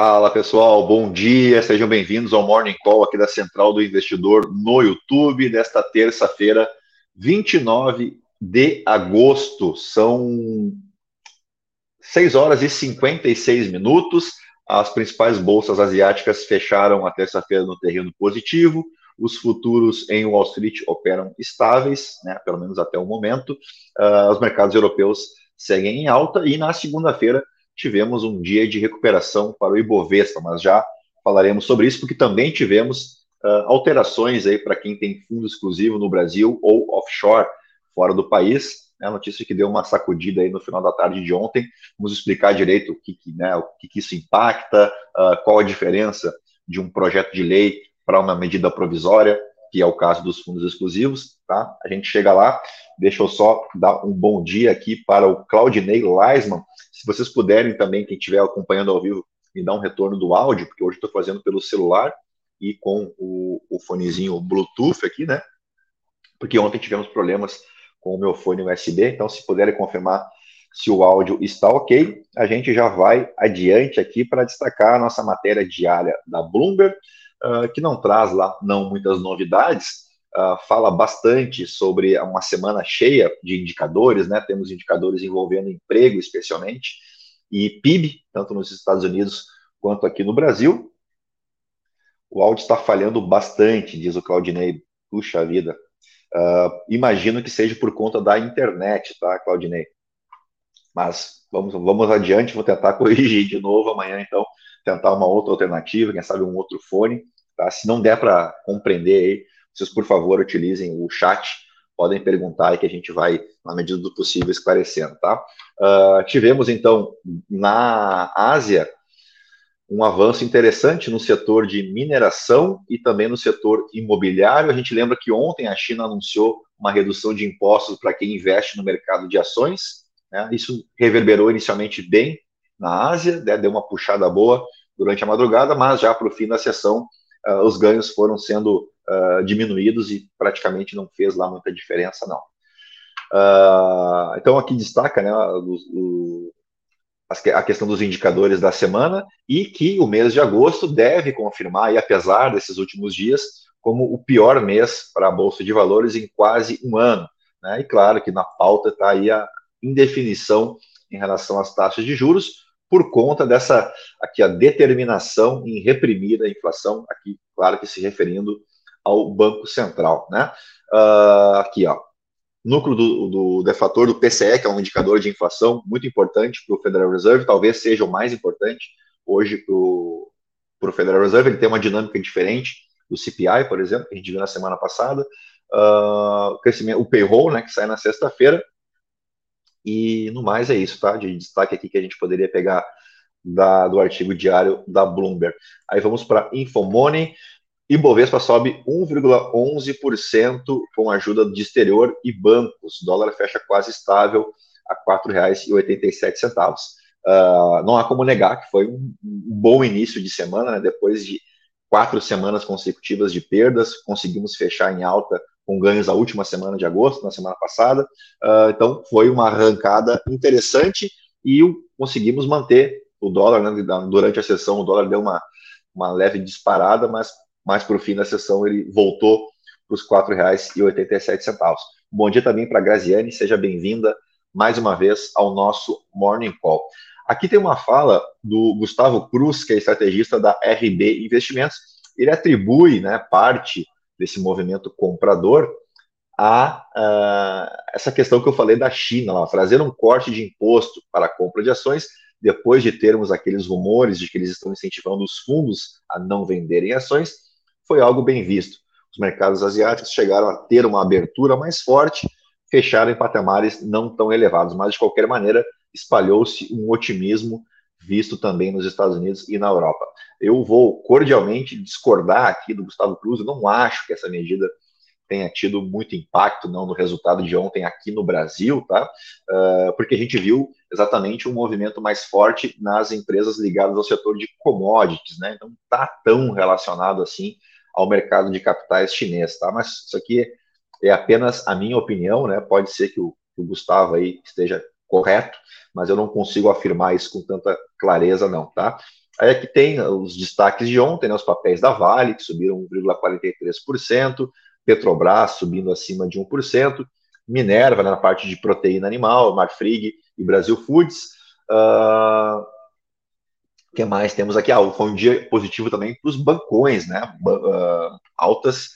Fala pessoal, bom dia, sejam bem-vindos ao Morning Call aqui da Central do Investidor no YouTube, desta terça-feira, 29 de agosto. São 6 horas e 56 minutos. As principais bolsas asiáticas fecharam a terça-feira no terreno positivo. Os futuros em Wall Street operam estáveis, né, pelo menos até o momento. Uh, os mercados europeus seguem em alta e na segunda-feira tivemos um dia de recuperação para o Ibovespa, mas já falaremos sobre isso porque também tivemos uh, alterações aí para quem tem fundo exclusivo no Brasil ou offshore fora do país. É a notícia que deu uma sacudida aí no final da tarde de ontem. Vamos explicar direito o que, que né, o que, que isso impacta, uh, qual a diferença de um projeto de lei para uma medida provisória, que é o caso dos fundos exclusivos, tá? A gente chega lá. Deixa eu só dar um bom dia aqui para o Claudinei Leisman. Se vocês puderem também, quem estiver acompanhando ao vivo, me dar um retorno do áudio, porque hoje estou fazendo pelo celular e com o, o fonezinho Bluetooth aqui, né? Porque ontem tivemos problemas com o meu fone USB, então se puderem confirmar se o áudio está ok, a gente já vai adiante aqui para destacar a nossa matéria diária da Bloomberg, uh, que não traz lá não muitas novidades, uh, fala bastante sobre uma semana cheia de indicadores, né? Temos indicadores envolvendo emprego, especialmente, e PIB, tanto nos Estados Unidos quanto aqui no Brasil. O áudio está falhando bastante, diz o Claudinei. Puxa vida, Uh, imagino que seja por conta da internet, tá, Claudinei? Mas vamos, vamos adiante, vou tentar corrigir de novo amanhã, então, tentar uma outra alternativa, quem sabe um outro fone, tá? Se não der para compreender aí, vocês, por favor, utilizem o chat, podem perguntar aí que a gente vai, na medida do possível, esclarecendo, tá? Uh, tivemos, então, na Ásia, um avanço interessante no setor de mineração e também no setor imobiliário. A gente lembra que ontem a China anunciou uma redução de impostos para quem investe no mercado de ações. Né? Isso reverberou inicialmente bem na Ásia, né? deu uma puxada boa durante a madrugada, mas já para o fim da sessão uh, os ganhos foram sendo uh, diminuídos e praticamente não fez lá muita diferença, não. Uh, então aqui destaca né, o, o, a questão dos indicadores da semana e que o mês de agosto deve confirmar, e apesar desses últimos dias, como o pior mês para a Bolsa de Valores em quase um ano. Né? E claro que na pauta está aí a indefinição em relação às taxas de juros, por conta dessa aqui a determinação em reprimir a inflação, aqui, claro que se referindo ao Banco Central. Né? Uh, aqui, ó, núcleo do, do defator do PCE, que é um indicador de inflação muito importante para o Federal Reserve, talvez seja o mais importante hoje para o Federal Reserve, ele tem uma dinâmica diferente do CPI, por exemplo, que a gente viu na semana passada, uh, o crescimento, o payroll, né, que sai na sexta-feira, e no mais é isso, tá? De destaque aqui que a gente poderia pegar da, do artigo diário da Bloomberg. Aí vamos para Infomoney. Ibovespa sobe 1,11% com ajuda de exterior e bancos. O dólar fecha quase estável a R$ 4,87. Uh, não há como negar que foi um bom início de semana, né? depois de quatro semanas consecutivas de perdas, conseguimos fechar em alta com ganhos a última semana de agosto, na semana passada. Uh, então, foi uma arrancada interessante e conseguimos manter o dólar, né? durante a sessão, o dólar deu uma, uma leve disparada, mas mas para o fim da sessão ele voltou para os R$ 4,87. Bom dia também para a Graziane, seja bem-vinda mais uma vez ao nosso Morning Call. Aqui tem uma fala do Gustavo Cruz, que é estrategista da RB Investimentos. Ele atribui né, parte desse movimento comprador a essa questão que eu falei da China, lá, trazer um corte de imposto para a compra de ações, depois de termos aqueles rumores de que eles estão incentivando os fundos a não venderem ações, foi algo bem visto. Os mercados asiáticos chegaram a ter uma abertura mais forte, fecharam em patamares não tão elevados, mas de qualquer maneira espalhou-se um otimismo visto também nos Estados Unidos e na Europa. Eu vou cordialmente discordar aqui do Gustavo Cruz, eu não acho que essa medida tenha tido muito impacto não no resultado de ontem aqui no Brasil, tá? Uh, porque a gente viu exatamente um movimento mais forte nas empresas ligadas ao setor de commodities, né? Então, tá tão relacionado assim ao mercado de capitais chinês, tá? Mas isso aqui é apenas a minha opinião, né? Pode ser que o, que o Gustavo aí esteja correto, mas eu não consigo afirmar isso com tanta clareza, não, tá? Aí aqui tem os destaques de ontem, né, os papéis da Vale, que subiram 1,43%, Petrobras subindo acima de 1%, Minerva, né, na parte de proteína animal, Marfrig e Brasil Foods. Uh, que mais temos aqui? Ah, foi um dia positivo também para os bancões, né? Uh, altas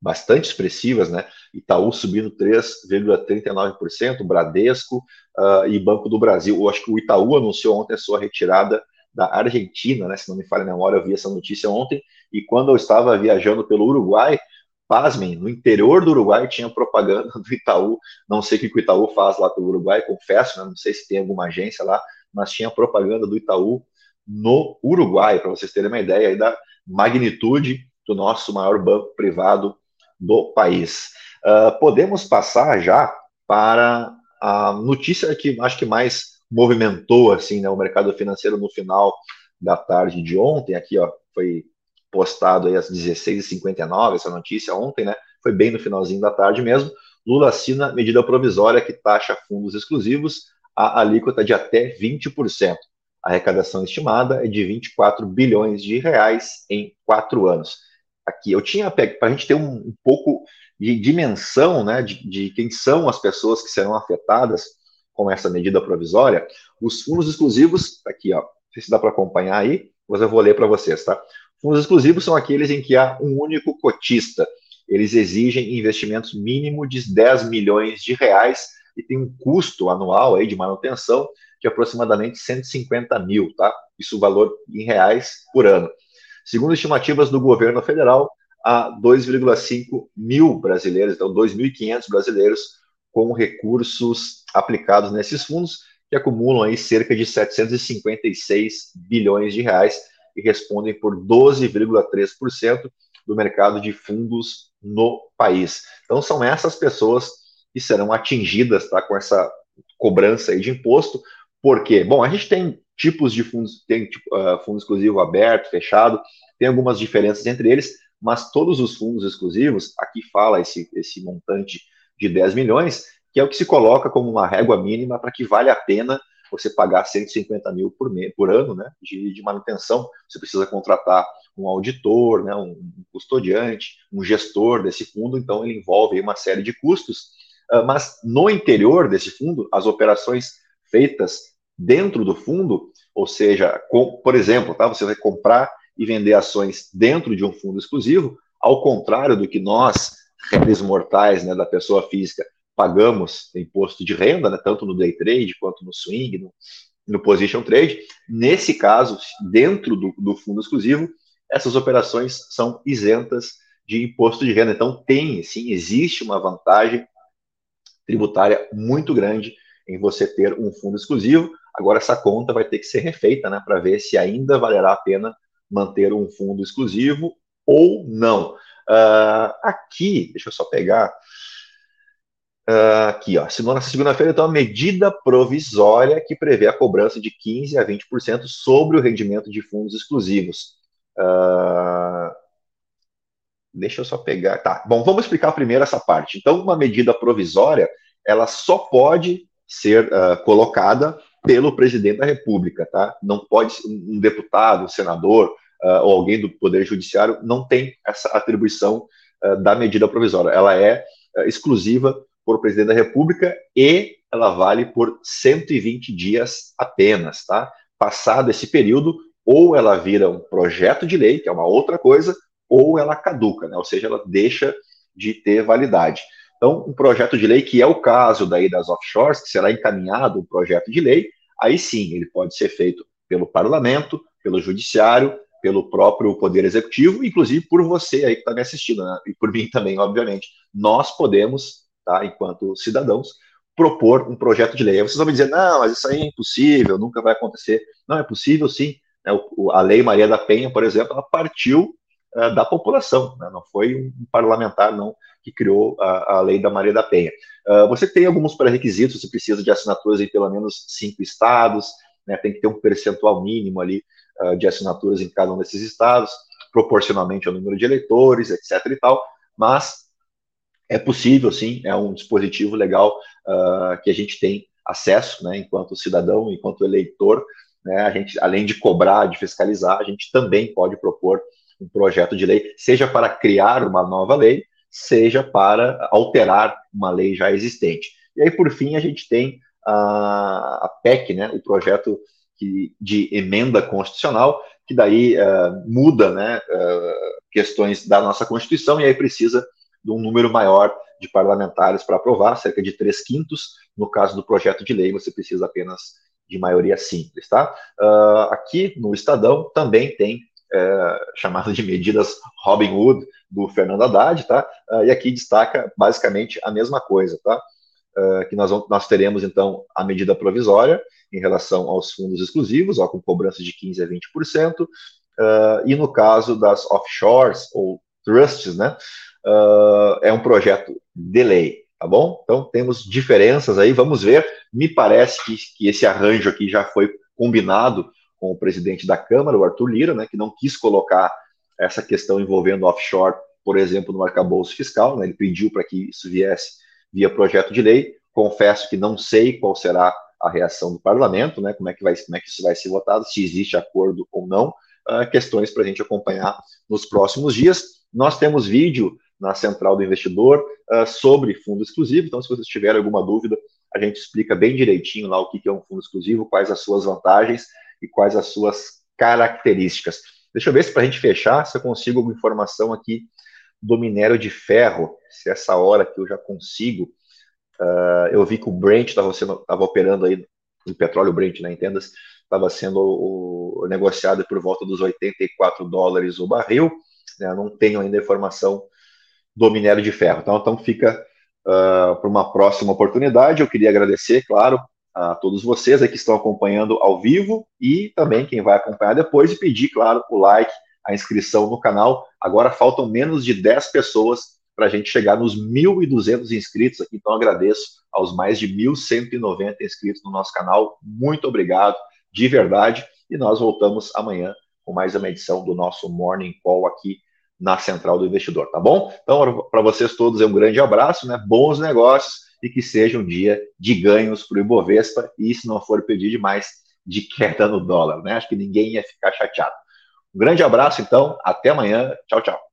bastante expressivas, né? Itaú subindo 3,39%, Bradesco uh, e Banco do Brasil. Eu acho que o Itaú anunciou ontem a sua retirada da Argentina, né? Se não me falha a memória, eu vi essa notícia ontem. E quando eu estava viajando pelo Uruguai, pasmem, no interior do Uruguai tinha propaganda do Itaú. Não sei o que o Itaú faz lá pelo Uruguai, confesso, né? não sei se tem alguma agência lá, mas tinha propaganda do Itaú no Uruguai, para vocês terem uma ideia da magnitude do nosso maior banco privado do país. Uh, podemos passar já para a notícia que acho que mais movimentou assim, né, o mercado financeiro no final da tarde de ontem. Aqui ó, foi postado aí às 16h59 essa notícia ontem, né? Foi bem no finalzinho da tarde mesmo. Lula assina medida provisória que taxa fundos exclusivos a alíquota de até 20%. A arrecadação estimada é de 24 bilhões de reais em quatro anos aqui. Eu tinha para a gente ter um, um, pouco de dimensão né, de, de, quem são as pessoas que serão afetadas com essa medida provisória, os fundos exclusivos, aqui, ó, não sei se dá para acompanhar aí, mas eu vou ler para vocês, tá? Fundos exclusivos são aqueles em que há um único cotista. Eles exigem investimentos mínimo de 10 milhões de reais e tem um custo anual aí de manutenção de aproximadamente 150 mil, tá? Isso valor em reais por ano. Segundo estimativas do governo federal, há 2,5 mil brasileiros, então 2.500 brasileiros com recursos aplicados nesses fundos, que acumulam aí cerca de 756 bilhões de reais e respondem por 12,3% do mercado de fundos no país. Então são essas pessoas que serão atingidas tá, com essa cobrança aí de imposto. Por quê? Bom, a gente tem tipos de fundos, tem uh, fundo exclusivo aberto, fechado, tem algumas diferenças entre eles, mas todos os fundos exclusivos, aqui fala esse, esse montante de 10 milhões, que é o que se coloca como uma régua mínima para que vale a pena você pagar 150 mil por, me, por ano né, de, de, manutenção. Você precisa contratar um auditor, né, um, um custodiante, um gestor desse fundo, então ele envolve uma série de custos. Uh, mas no interior desse fundo, as operações feitas dentro do fundo, ou seja, com, por exemplo, tá, você vai comprar e vender ações dentro de um fundo exclusivo, ao contrário do que nós, réis mortais né, da pessoa física, pagamos imposto de renda, né, tanto no day trade quanto no swing, no, no position trade. Nesse caso, dentro do, do fundo exclusivo, essas operações são isentas de imposto de renda. Então, tem, sim, existe uma vantagem tributária muito grande em você ter um fundo exclusivo. Agora, essa conta vai ter que ser refeita né, para ver se ainda valerá a pena manter um fundo exclusivo ou não. Uh, aqui, deixa eu só pegar. Uh, aqui, ó, segunda-feira, então, a medida provisória que prevê a cobrança de 15% a 20% sobre o rendimento de fundos exclusivos. Uh, deixa eu só pegar. Tá, bom, vamos explicar primeiro essa parte. Então, uma medida provisória, ela só pode ser uh, colocada pelo presidente da República, tá? Não pode um deputado, um senador uh, ou alguém do Poder Judiciário não tem essa atribuição uh, da medida provisória. Ela é exclusiva por presidente da República e ela vale por 120 dias apenas, tá? Passado esse período, ou ela vira um projeto de lei, que é uma outra coisa, ou ela caduca, né? Ou seja, ela deixa de ter validade. Então, um projeto de lei, que é o caso daí das offshores, que será encaminhado um projeto de lei, aí sim, ele pode ser feito pelo parlamento, pelo judiciário, pelo próprio poder executivo, inclusive por você aí que está me assistindo, né? e por mim também, obviamente. Nós podemos, tá, enquanto cidadãos, propor um projeto de lei. Aí vocês vão me dizer, não, mas isso aí é impossível, nunca vai acontecer. Não, é possível sim. Né? A Lei Maria da Penha, por exemplo, ela partiu uh, da população, né? não foi um parlamentar, não, que criou a, a lei da Maria da Penha. Uh, você tem alguns pré-requisitos, você precisa de assinaturas em pelo menos cinco estados, né, tem que ter um percentual mínimo ali uh, de assinaturas em cada um desses estados, proporcionalmente ao número de eleitores, etc. e tal, mas é possível, sim, é um dispositivo legal uh, que a gente tem acesso, né, enquanto cidadão, enquanto eleitor, né, a gente, além de cobrar, de fiscalizar, a gente também pode propor um projeto de lei, seja para criar uma nova lei, seja para alterar uma lei já existente. E aí, por fim, a gente tem a, a PEC, né, o projeto que, de emenda constitucional, que daí uh, muda né, uh, questões da nossa Constituição e aí precisa de um número maior de parlamentares para aprovar, cerca de três quintos. No caso do projeto de lei, você precisa apenas de maioria simples, tá? Uh, aqui no Estadão também tem é, chamada de medidas Robin Hood do Fernando Haddad, tá? Uh, e aqui destaca basicamente a mesma coisa, tá? Uh, que nós, vamos, nós teremos então a medida provisória em relação aos fundos exclusivos, ó, com cobrança de 15 a 20%, uh, e no caso das offshores ou trusts, né? é um projeto de lei, tá bom? Então temos diferenças aí, vamos ver. Me parece que, que esse arranjo aqui já foi combinado com o presidente da Câmara, o Arthur Lira, né, que não quis colocar essa questão envolvendo offshore, por exemplo, no arcabouço fiscal, né, ele pediu para que isso viesse via projeto de lei. Confesso que não sei qual será a reação do parlamento, né, como é que vai, como é que isso vai ser votado, se existe acordo ou não, uh, questões para a gente acompanhar nos próximos dias. Nós temos vídeo na central do investidor uh, sobre fundo exclusivo, então se vocês tiverem alguma dúvida, a gente explica bem direitinho lá o que é um fundo exclusivo, quais as suas vantagens e quais as suas características. Deixa eu ver se para a gente fechar, se eu consigo alguma informação aqui do minério de ferro, se essa hora que eu já consigo. Uh, eu vi que o Brent estava operando aí, o petróleo Brent, né, entendas, estava sendo o, negociado por volta dos 84 dólares o barril. Né, não tenho ainda informação do minério de ferro. Então, então fica uh, para uma próxima oportunidade. Eu queria agradecer, claro, a todos vocês que estão acompanhando ao vivo e também quem vai acompanhar depois e pedir, claro, o like, a inscrição no canal. Agora faltam menos de 10 pessoas para a gente chegar nos 1.200 inscritos aqui, então agradeço aos mais de 1.190 inscritos no nosso canal. Muito obrigado, de verdade. E nós voltamos amanhã com mais uma edição do nosso Morning Call aqui na Central do Investidor, tá bom? Então, para vocês todos, é um grande abraço, né? Bons negócios e que seja um dia de ganhos para o Ibovespa, e se não for pedir demais, de queda no dólar, né? Acho que ninguém ia ficar chateado. Um grande abraço, então, até amanhã. Tchau, tchau.